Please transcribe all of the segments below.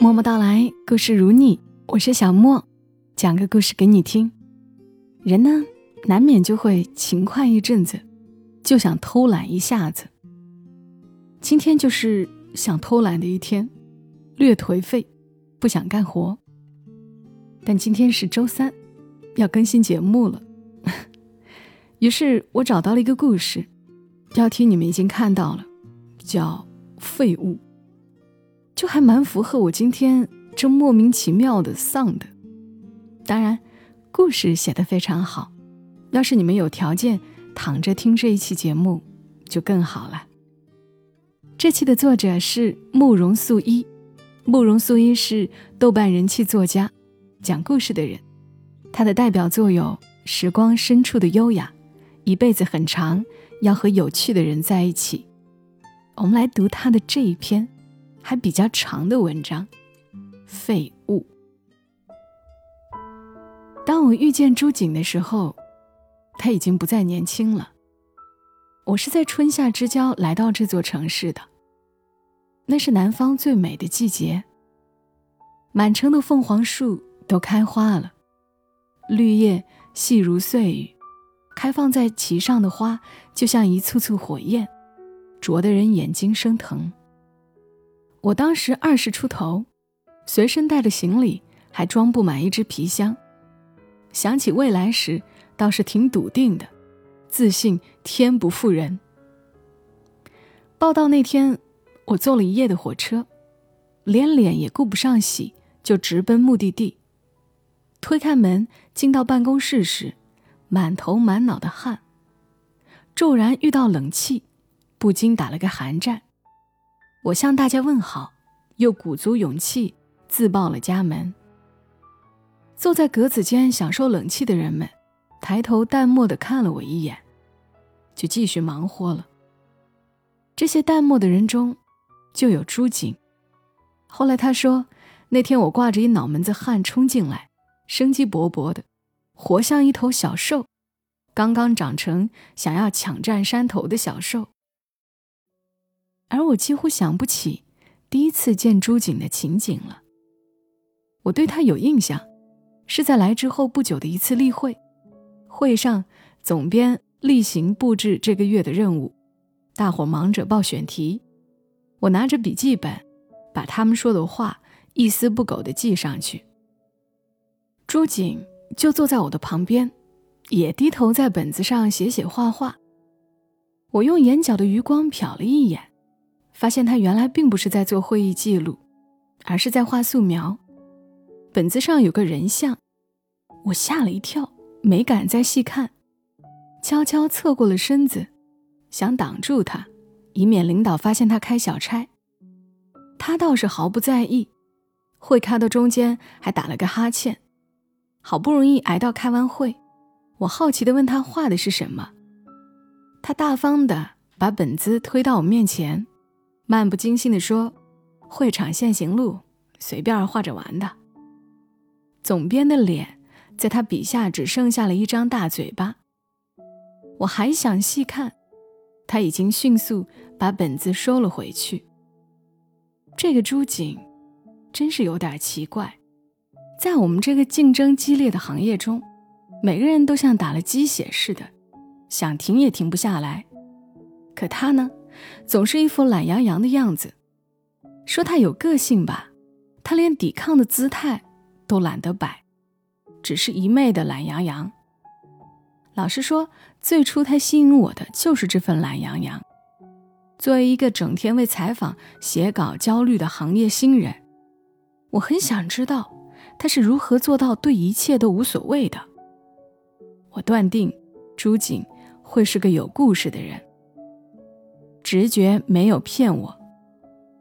默默到来，故事如你，我是小莫，讲个故事给你听。人呢，难免就会勤快一阵子，就想偷懒一下子。今天就是想偷懒的一天，略颓废，不想干活。但今天是周三，要更新节目了，于是我找到了一个故事，标题你们已经看到了，叫《废物》。就还蛮符合我今天这莫名其妙的丧的，当然，故事写得非常好。要是你们有条件躺着听这一期节目，就更好了。这期的作者是慕容素一，慕容素一是豆瓣人气作家，讲故事的人。他的代表作有《时光深处的优雅》，一辈子很长，要和有趣的人在一起。我们来读他的这一篇。还比较长的文章，废物。当我遇见朱瑾的时候，他已经不再年轻了。我是在春夏之交来到这座城市的，那是南方最美的季节，满城的凤凰树都开花了，绿叶细如碎雨，开放在其上的花就像一簇簇火焰，灼得人眼睛生疼。我当时二十出头，随身带的行李还装不满一只皮箱。想起未来时，倒是挺笃定的，自信天不负人。报道那天，我坐了一夜的火车，连脸也顾不上洗，就直奔目的地。推开门进到办公室时，满头满脑的汗，骤然遇到冷气，不禁打了个寒战。我向大家问好，又鼓足勇气自报了家门。坐在格子间享受冷气的人们，抬头淡漠地看了我一眼，就继续忙活了。这些淡漠的人中，就有朱瑾。后来他说，那天我挂着一脑门子汗冲进来，生机勃勃的，活像一头小兽，刚刚长成想要抢占山头的小兽。而我几乎想不起第一次见朱瑾的情景了。我对他有印象，是在来之后不久的一次例会，会上总编例行布置这个月的任务，大伙忙着报选题，我拿着笔记本，把他们说的话一丝不苟地记上去。朱瑾就坐在我的旁边，也低头在本子上写写画画。我用眼角的余光瞟了一眼。发现他原来并不是在做会议记录，而是在画素描。本子上有个人像，我吓了一跳，没敢再细看，悄悄侧过了身子，想挡住他，以免领导发现他开小差。他倒是毫不在意，会开到中间还打了个哈欠。好不容易挨到开完会，我好奇地问他画的是什么，他大方地把本子推到我面前。漫不经心地说：“会场现行录，随便画着玩的。”总编的脸在他笔下只剩下了一张大嘴巴。我还想细看，他已经迅速把本子收了回去。这个朱瑾真是有点奇怪，在我们这个竞争激烈的行业中，每个人都像打了鸡血似的，想停也停不下来。可他呢？总是一副懒洋洋的样子，说他有个性吧，他连抵抗的姿态都懒得摆，只是一昧的懒洋洋。老实说，最初他吸引我的就是这份懒洋洋。作为一个整天为采访写稿焦虑的行业新人，我很想知道他是如何做到对一切都无所谓的。我断定朱瑾会是个有故事的人。直觉没有骗我，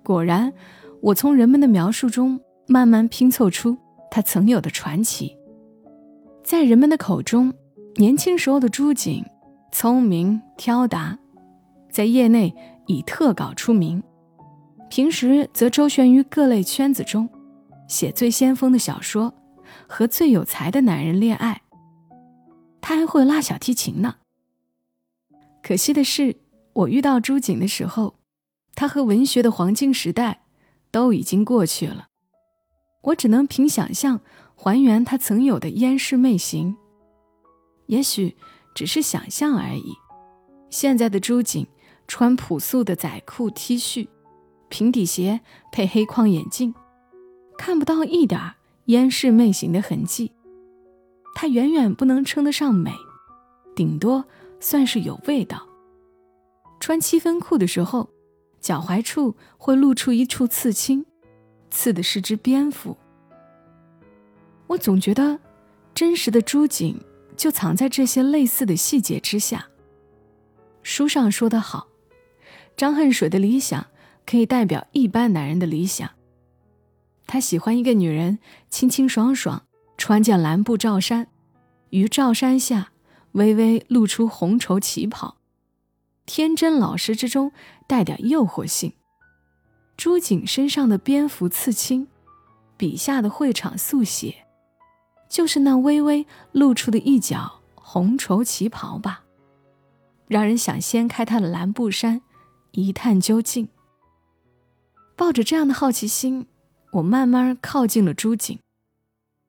果然，我从人们的描述中慢慢拼凑出他曾有的传奇。在人们的口中，年轻时候的朱瑾聪明挑达，在业内以特稿出名，平时则周旋于各类圈子中，写最先锋的小说，和最有才的男人恋爱。他还会拉小提琴呢。可惜的是。我遇到朱瑾的时候，他和文学的黄金时代都已经过去了。我只能凭想象还原他曾有的烟视媚行。也许只是想象而已。现在的朱瑾穿朴素的仔裤 T 恤，平底鞋配黑框眼镜，看不到一点烟视媚行的痕迹。他远远不能称得上美，顶多算是有味道。穿七分裤的时候，脚踝处会露出一处刺青，刺的是只蝙蝠。我总觉得，真实的朱瑾就藏在这些类似的细节之下。书上说得好，张恨水的理想可以代表一般男人的理想。他喜欢一个女人清清爽爽，穿件蓝布罩衫，于罩衫下微微露出红绸旗袍。天真老实之中带点诱惑性。朱瑾身上的蝙蝠刺青，笔下的会场速写，就是那微微露出的一角红绸旗袍吧，让人想掀开他的蓝布衫，一探究竟。抱着这样的好奇心，我慢慢靠近了朱瑾，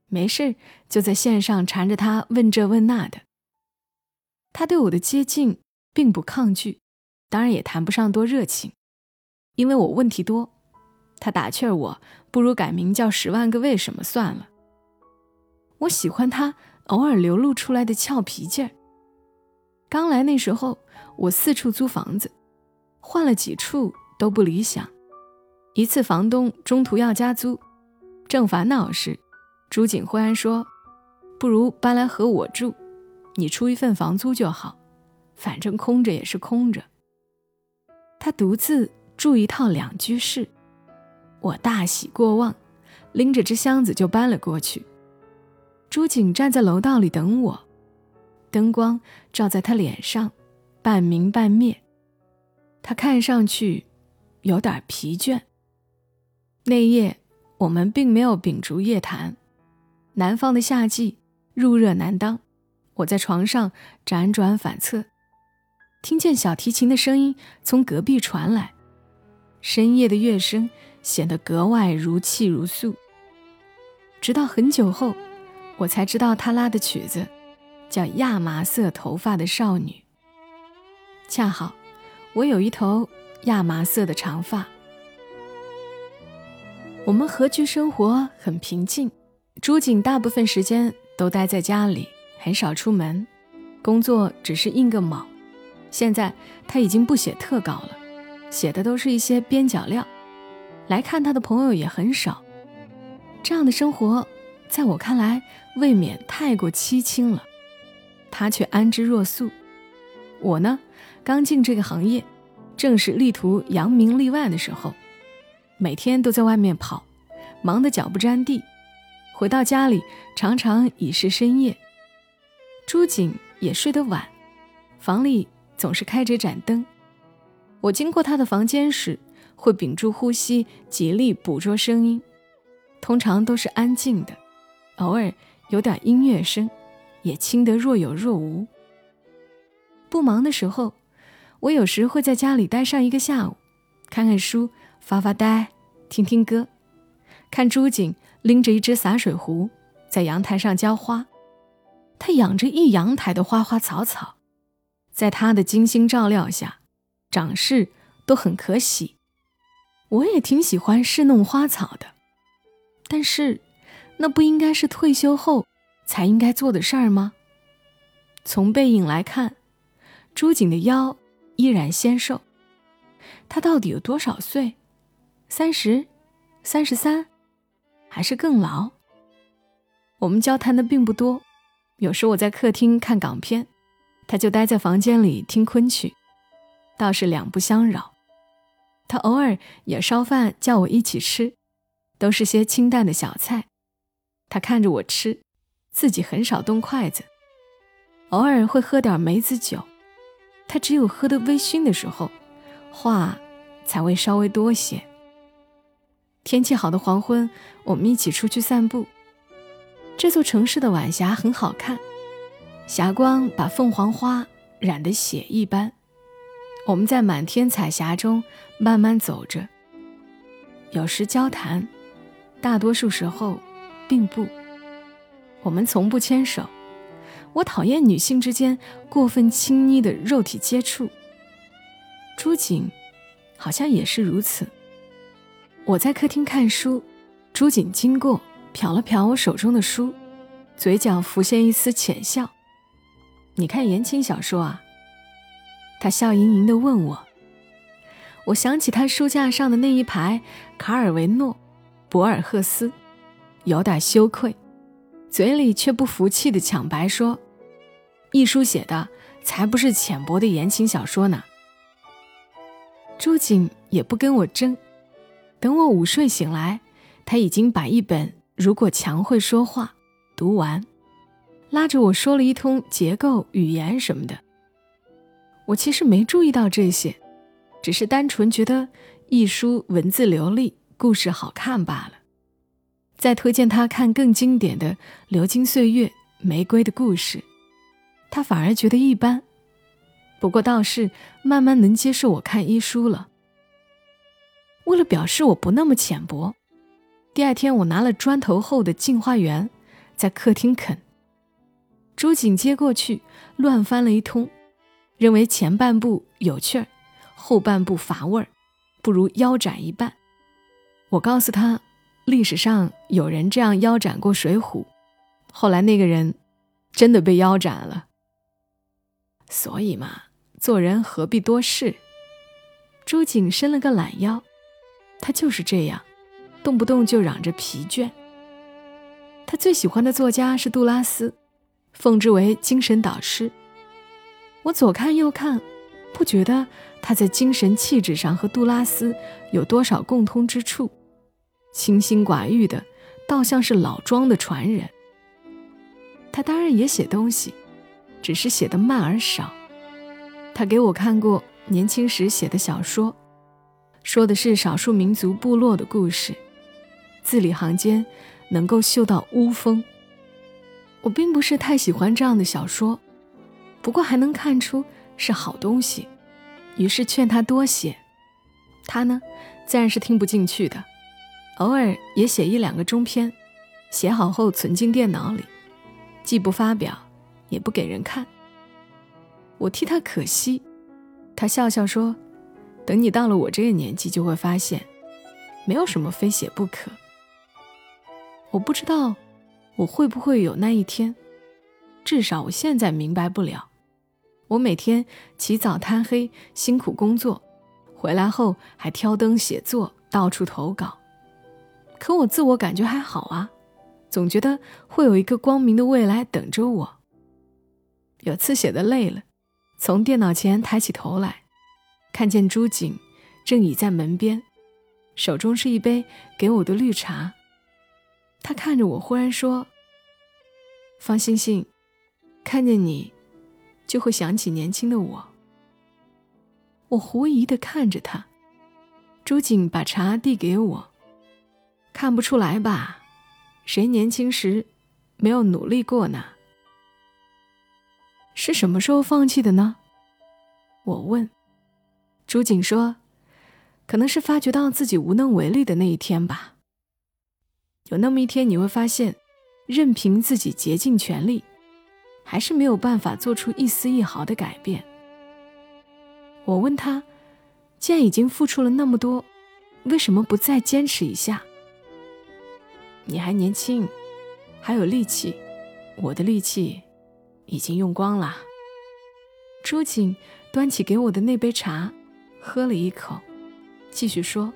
没事就在线上缠着他问这问那的。他对我的接近。并不抗拒，当然也谈不上多热情，因为我问题多。他打趣我，不如改名叫“十万个为什么”算了。我喜欢他偶尔流露出来的俏皮劲儿。刚来那时候，我四处租房子，换了几处都不理想。一次房东中途要加租，正烦恼时，朱瑾忽然说：“不如搬来和我住，你出一份房租就好。”反正空着也是空着。他独自住一套两居室，我大喜过望，拎着只箱子就搬了过去。朱景站在楼道里等我，灯光照在他脸上，半明半灭。他看上去有点疲倦。那夜我们并没有秉烛夜谈。南方的夏季，入热难当，我在床上辗转反侧。听见小提琴的声音从隔壁传来，深夜的乐声显得格外如泣如诉。直到很久后，我才知道他拉的曲子叫《亚麻色头发的少女》。恰好，我有一头亚麻色的长发。我们合居生活很平静，朱瑾大部分时间都待在家里，很少出门，工作只是应个卯。现在他已经不写特稿了，写的都是一些边角料，来看他的朋友也很少。这样的生活，在我看来未免太过凄清了。他却安之若素。我呢，刚进这个行业，正是力图扬名立万的时候，每天都在外面跑，忙得脚不沾地。回到家里，常常已是深夜。朱瑾也睡得晚，房里。总是开着盏灯，我经过他的房间时，会屏住呼吸，竭力捕捉声音，通常都是安静的，偶尔有点音乐声，也轻得若有若无。不忙的时候，我有时会在家里待上一个下午，看看书，发发呆，听听歌，看朱瑾拎着一只洒水壶在阳台上浇花，他养着一阳台的花花草草。在他的精心照料下，长势都很可喜。我也挺喜欢侍弄花草的，但是那不应该是退休后才应该做的事儿吗？从背影来看，朱瑾的腰依然纤瘦。他到底有多少岁？三十、三十三，还是更老？我们交谈的并不多，有时我在客厅看港片。他就待在房间里听昆曲，倒是两不相扰。他偶尔也烧饭叫我一起吃，都是些清淡的小菜。他看着我吃，自己很少动筷子。偶尔会喝点梅子酒，他只有喝得微醺的时候，话才会稍微多些。天气好的黄昏，我们一起出去散步。这座城市的晚霞很好看。霞光把凤凰花染得血一般，我们在满天彩霞中慢慢走着，有时交谈，大多数时候，并不。我们从不牵手。我讨厌女性之间过分亲昵的肉体接触。朱瑾好像也是如此。我在客厅看书，朱瑾经过，瞟了瞟我手中的书，嘴角浮现一丝浅笑。你看言情小说啊？他笑盈盈地问我。我想起他书架上的那一排卡尔维诺、博尔赫斯，有点羞愧，嘴里却不服气地抢白说：“一书写的才不是浅薄的言情小说呢。”朱瑾也不跟我争，等我午睡醒来，他已经把一本《如果墙会说话》读完，拉着我说了一通结构、语言什么的。我其实没注意到这些。只是单纯觉得一书文字流利，故事好看罢了。再推荐他看更经典的《流金岁月》《玫瑰的故事》，他反而觉得一般。不过倒是慢慢能接受我看医书了。为了表示我不那么浅薄，第二天我拿了砖头厚的《镜花缘》在客厅啃。朱瑾接过去乱翻了一通，认为前半部有趣儿。后半部乏味儿，不如腰斩一半。我告诉他，历史上有人这样腰斩过《水浒》，后来那个人真的被腰斩了。所以嘛，做人何必多事？朱瑾伸了个懒腰，他就是这样，动不动就嚷着疲倦。他最喜欢的作家是杜拉斯，奉之为精神导师。我左看右看。不觉得他在精神气质上和杜拉斯有多少共通之处？清心寡欲的，倒像是老庄的传人。他当然也写东西，只是写的慢而少。他给我看过年轻时写的小说，说的是少数民族部落的故事，字里行间能够嗅到巫风。我并不是太喜欢这样的小说，不过还能看出。是好东西，于是劝他多写。他呢，自然是听不进去的，偶尔也写一两个中篇，写好后存进电脑里，既不发表，也不给人看。我替他可惜，他笑笑说：“等你到了我这个年纪，就会发现，没有什么非写不可。”我不知道我会不会有那一天，至少我现在明白不了。我每天起早贪黑辛苦工作，回来后还挑灯写作，到处投稿。可我自我感觉还好啊，总觉得会有一个光明的未来等着我。有次写的累了，从电脑前抬起头来，看见朱瑾正倚在门边，手中是一杯给我的绿茶。他看着我，忽然说：“方星星，看见你。”就会想起年轻的我。我狐疑的看着他，朱瑾把茶递给我，看不出来吧？谁年轻时没有努力过呢？是什么时候放弃的呢？我问。朱瑾说：“可能是发觉到自己无能为力的那一天吧。有那么一天，你会发现，任凭自己竭尽全力。”还是没有办法做出一丝一毫的改变。我问他：“既然已经付出了那么多，为什么不再坚持一下？”你还年轻，还有力气，我的力气已经用光了。朱瑾端起给我的那杯茶，喝了一口，继续说：“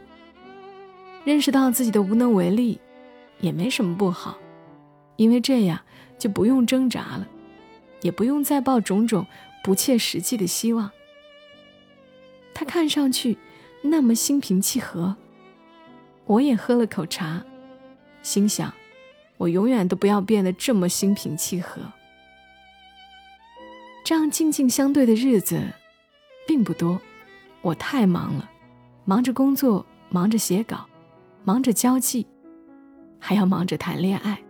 认识到自己的无能为力，也没什么不好，因为这样就不用挣扎了。”也不用再抱种种不切实际的希望。他看上去那么心平气和，我也喝了口茶，心想：我永远都不要变得这么心平气和。这样静静相对的日子并不多，我太忙了，忙着工作，忙着写稿，忙着交际，还要忙着谈恋爱。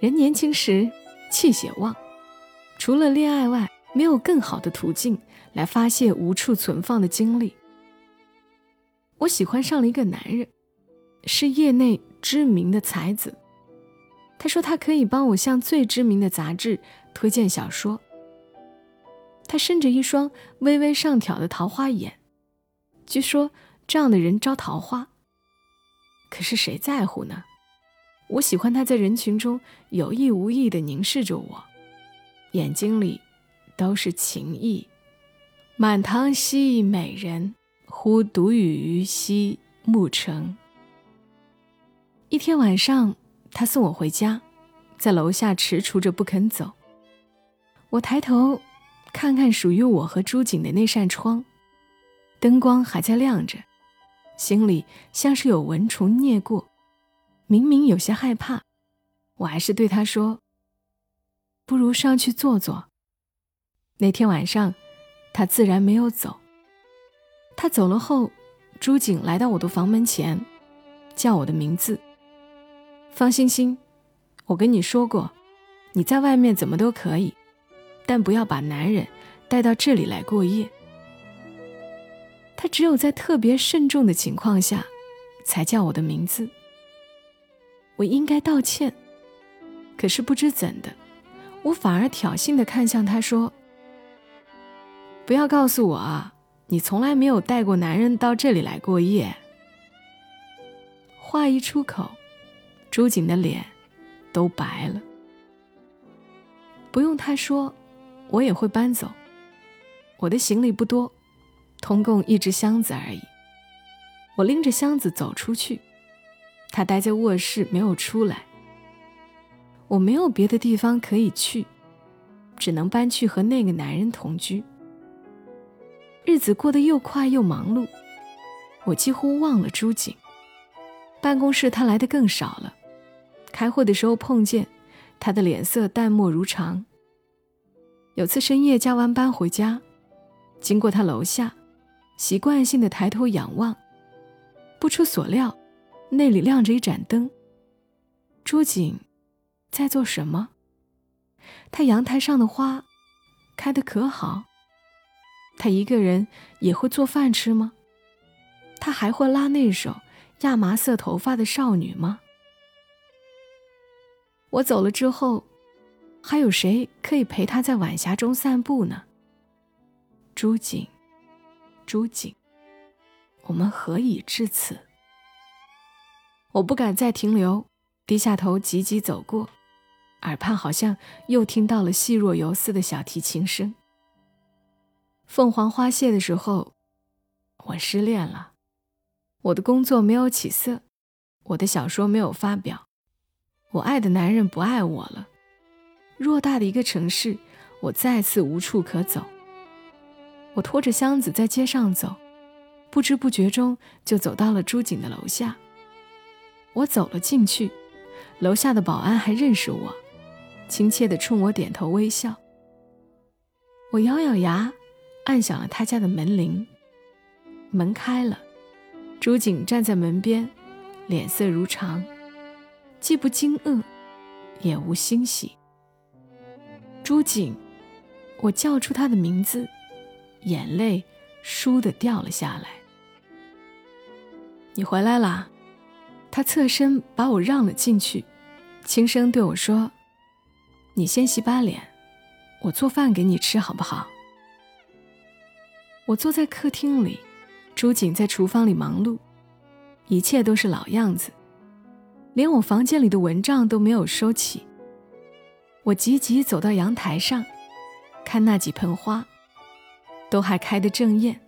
人年轻时。气血旺，除了恋爱外，没有更好的途径来发泄无处存放的精力。我喜欢上了一个男人，是业内知名的才子，他说他可以帮我向最知名的杂志推荐小说。他伸着一双微微上挑的桃花眼，据说这样的人招桃花。可是谁在乎呢？我喜欢他在人群中有意无意地凝视着我，眼睛里都是情意。满堂兮美人，忽独语兮暮成。一天晚上，他送我回家，在楼下踟蹰着不肯走。我抬头看看属于我和朱景的那扇窗，灯光还在亮着，心里像是有蚊虫啮过。明明有些害怕，我还是对他说：“不如上去坐坐。”那天晚上，他自然没有走。他走了后，朱景来到我的房门前，叫我的名字。方欣欣，我跟你说过，你在外面怎么都可以，但不要把男人带到这里来过夜。他只有在特别慎重的情况下，才叫我的名字。我应该道歉，可是不知怎的，我反而挑衅的看向他说：“不要告诉我啊，你从来没有带过男人到这里来过夜。”话一出口，朱景的脸都白了。不用他说，我也会搬走。我的行李不多，通共一只箱子而已。我拎着箱子走出去。他待在卧室没有出来，我没有别的地方可以去，只能搬去和那个男人同居。日子过得又快又忙碌，我几乎忘了朱景。办公室他来的更少了，开会的时候碰见，他的脸色淡漠如常。有次深夜加完班回家，经过他楼下，习惯性的抬头仰望，不出所料。那里亮着一盏灯。朱景在做什么？他阳台上的花开得可好？他一个人也会做饭吃吗？他还会拉那首亚麻色头发的少女吗？我走了之后，还有谁可以陪他在晚霞中散步呢？朱景，朱景，我们何以至此？我不敢再停留，低下头急急走过，耳畔好像又听到了细若游丝的小提琴声。凤凰花谢的时候，我失恋了，我的工作没有起色，我的小说没有发表，我爱的男人不爱我了。偌大的一个城市，我再次无处可走。我拖着箱子在街上走，不知不觉中就走到了朱景的楼下。我走了进去，楼下的保安还认识我，亲切地冲我点头微笑。我咬咬牙，按响了他家的门铃。门开了，朱景站在门边，脸色如常，既不惊愕，也无欣喜。朱景，我叫出他的名字，眼泪倏地掉了下来。你回来啦。他侧身把我让了进去，轻声对我说：“你先洗把脸，我做饭给你吃，好不好？”我坐在客厅里，朱景在厨房里忙碌，一切都是老样子，连我房间里的蚊帐都没有收起。我急急走到阳台上，看那几盆花，都还开得正艳，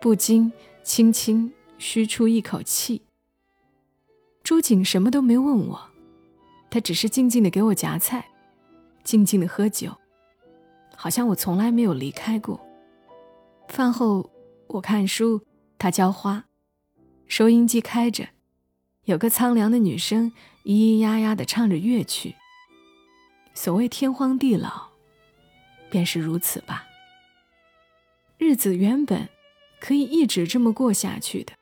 不禁轻轻吁出一口气。朱景什么都没问我，他只是静静的给我夹菜，静静的喝酒，好像我从来没有离开过。饭后我看书，他浇花，收音机开着，有个苍凉的女声咿咿呀呀的唱着乐曲。所谓天荒地老，便是如此吧。日子原本可以一直这么过下去的。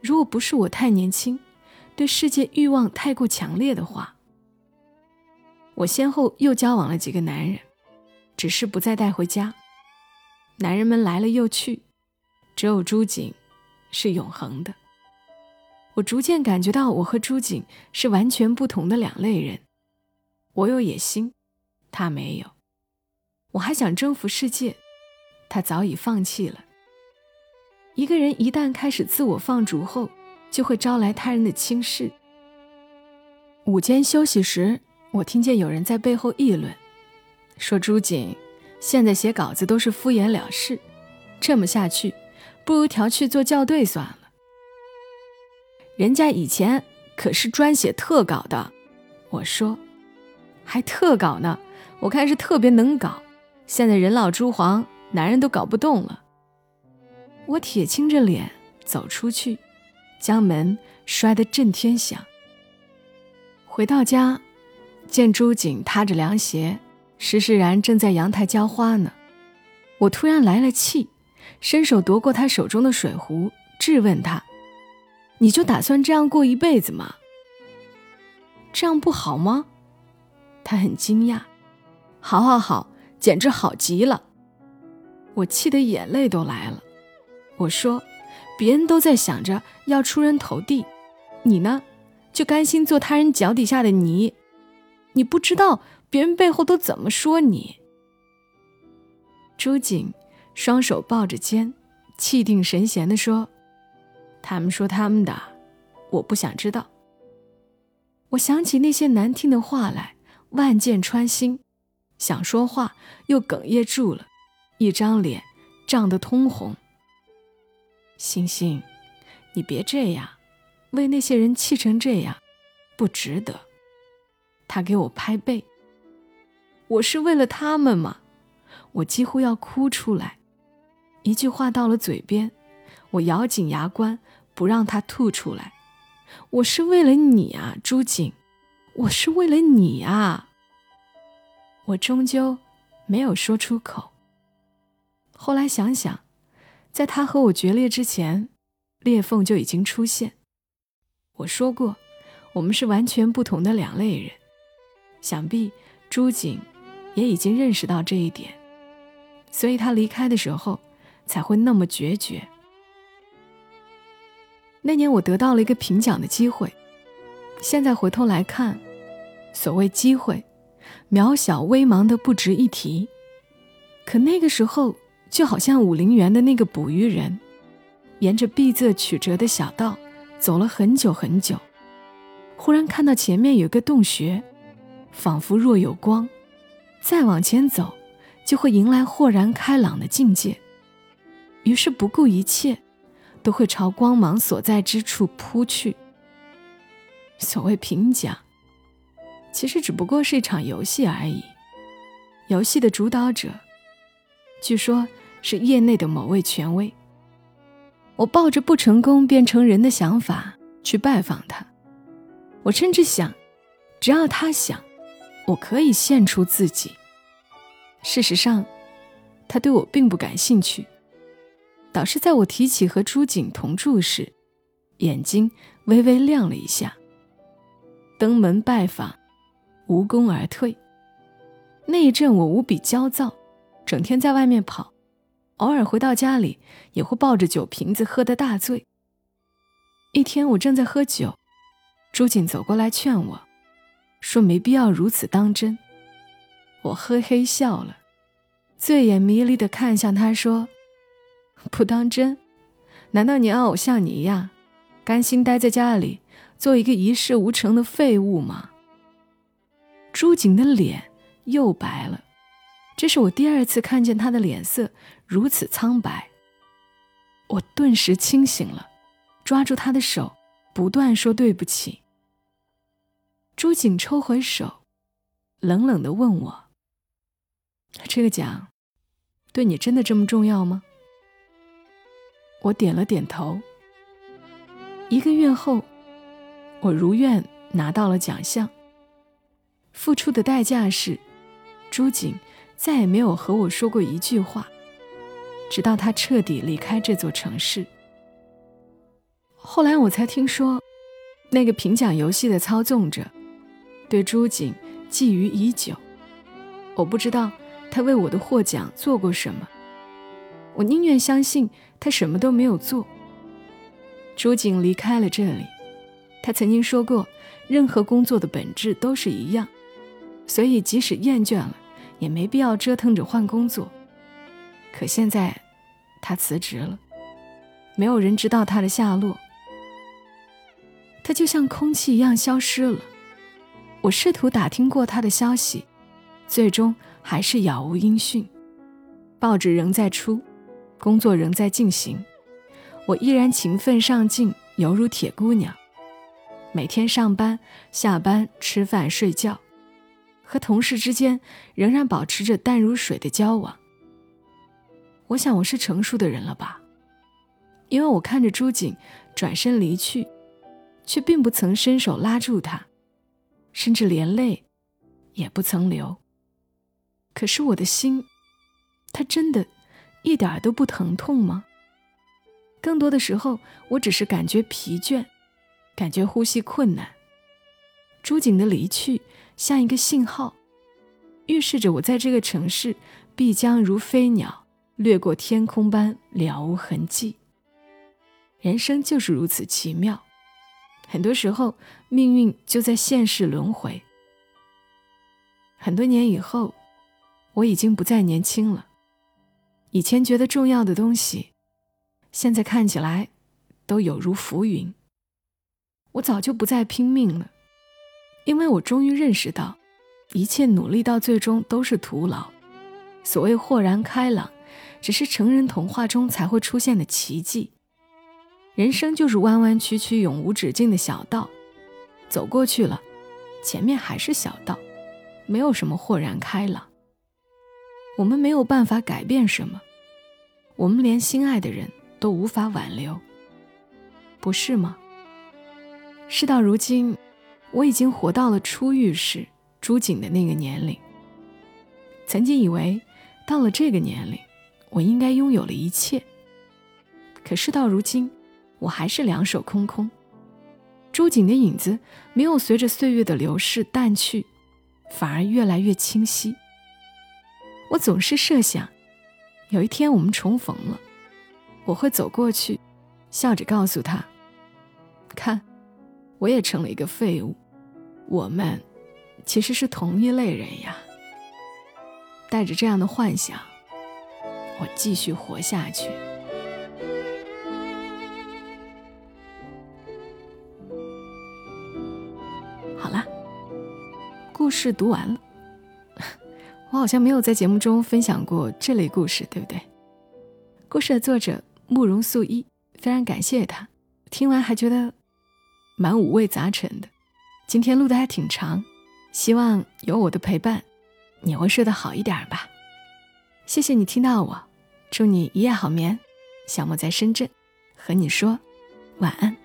如果不是我太年轻，对世界欲望太过强烈的话，我先后又交往了几个男人，只是不再带回家。男人们来了又去，只有朱景是永恒的。我逐渐感觉到我和朱景是完全不同的两类人。我有野心，他没有；我还想征服世界，他早已放弃了。一个人一旦开始自我放逐后，就会招来他人的轻视。午间休息时，我听见有人在背后议论，说朱瑾现在写稿子都是敷衍了事，这么下去，不如调去做校对算了。人家以前可是专写特稿的，我说，还特稿呢，我看是特别能搞。现在人老珠黄，男人都搞不动了。我铁青着脸走出去，将门摔得震天响。回到家，见朱瑾踏着凉鞋，施施然正在阳台浇花呢。我突然来了气，伸手夺过他手中的水壶，质问他：“你就打算这样过一辈子吗？这样不好吗？”他很惊讶：“好，好，好，简直好极了！”我气得眼泪都来了。我说：“别人都在想着要出人头地，你呢，就甘心做他人脚底下的泥？你不知道别人背后都怎么说你。”朱瑾双手抱着肩，气定神闲地说：“他们说他们的，我不想知道。”我想起那些难听的话来，万箭穿心，想说话又哽咽住了，一张脸涨得通红。星星，你别这样，为那些人气成这样，不值得。他给我拍背。我是为了他们吗？我几乎要哭出来。一句话到了嘴边，我咬紧牙关，不让他吐出来。我是为了你啊，朱瑾，我是为了你啊。我终究没有说出口。后来想想。在他和我决裂之前，裂缝就已经出现。我说过，我们是完全不同的两类人。想必朱瑾也已经认识到这一点，所以他离开的时候才会那么决绝。那年我得到了一个评奖的机会，现在回头来看，所谓机会，渺小微茫的不值一提。可那个时候。就好像武陵源的那个捕鱼人，沿着碧仄曲折的小道走了很久很久，忽然看到前面有个洞穴，仿佛若有光，再往前走，就会迎来豁然开朗的境界。于是不顾一切，都会朝光芒所在之处扑去。所谓评奖，其实只不过是一场游戏而已。游戏的主导者，据说。是业内的某位权威。我抱着不成功变成人的想法去拜访他，我甚至想，只要他想，我可以献出自己。事实上，他对我并不感兴趣，倒是在我提起和朱瑾同住时，眼睛微微亮了一下。登门拜访，无功而退。那一阵我无比焦躁，整天在外面跑。偶尔回到家里，也会抱着酒瓶子喝得大醉。一天，我正在喝酒，朱瑾走过来劝我，说没必要如此当真。我嘿嘿笑了，醉眼迷离地看向他，说：“不当真？难道你要我像你一样，甘心待在家里，做一个一事无成的废物吗？”朱瑾的脸又白了。这是我第二次看见他的脸色如此苍白。我顿时清醒了，抓住他的手，不断说对不起。朱瑾抽回手，冷冷的问我：“这个奖，对你真的这么重要吗？”我点了点头。一个月后，我如愿拿到了奖项。付出的代价是，朱瑾。再也没有和我说过一句话，直到他彻底离开这座城市。后来我才听说，那个评奖游戏的操纵者对朱瑾觊觎已久。我不知道他为我的获奖做过什么，我宁愿相信他什么都没有做。朱瑾离开了这里，他曾经说过，任何工作的本质都是一样，所以即使厌倦了，也没必要折腾着换工作。可现在，他辞职了，没有人知道他的下落，他就像空气一样消失了。我试图打听过他的消息，最终还是杳无音讯。报纸仍在出，工作仍在进行，我依然勤奋上进，犹如铁姑娘。每天上班、下班、吃饭、睡觉，和同事之间仍然保持着淡如水的交往。我想我是成熟的人了吧，因为我看着朱景转身离去，却并不曾伸手拉住他，甚至连泪也不曾流。可是我的心，它真的一点都不疼痛吗？更多的时候，我只是感觉疲倦。感觉呼吸困难。朱景的离去像一个信号，预示着我在这个城市必将如飞鸟掠过天空般了无痕迹。人生就是如此奇妙，很多时候命运就在现世轮回。很多年以后，我已经不再年轻了，以前觉得重要的东西，现在看起来都有如浮云。我早就不再拼命了，因为我终于认识到，一切努力到最终都是徒劳。所谓豁然开朗，只是成人童话中才会出现的奇迹。人生就是弯弯曲曲、永无止境的小道，走过去了，前面还是小道，没有什么豁然开朗。我们没有办法改变什么，我们连心爱的人都无法挽留，不是吗？事到如今，我已经活到了初遇时朱景的那个年龄。曾经以为，到了这个年龄，我应该拥有了一切。可事到如今，我还是两手空空。朱景的影子没有随着岁月的流逝淡去，反而越来越清晰。我总是设想，有一天我们重逢了，我会走过去，笑着告诉他：“看。”我也成了一个废物，我们其实是同一类人呀。带着这样的幻想，我继续活下去。好了，故事读完了。我好像没有在节目中分享过这类故事，对不对？故事的作者慕容素一，非常感谢他。听完还觉得。蛮五味杂陈的，今天录的还挺长，希望有我的陪伴，你会睡得好一点吧。谢谢你听到我，祝你一夜好眠。小莫在深圳，和你说晚安。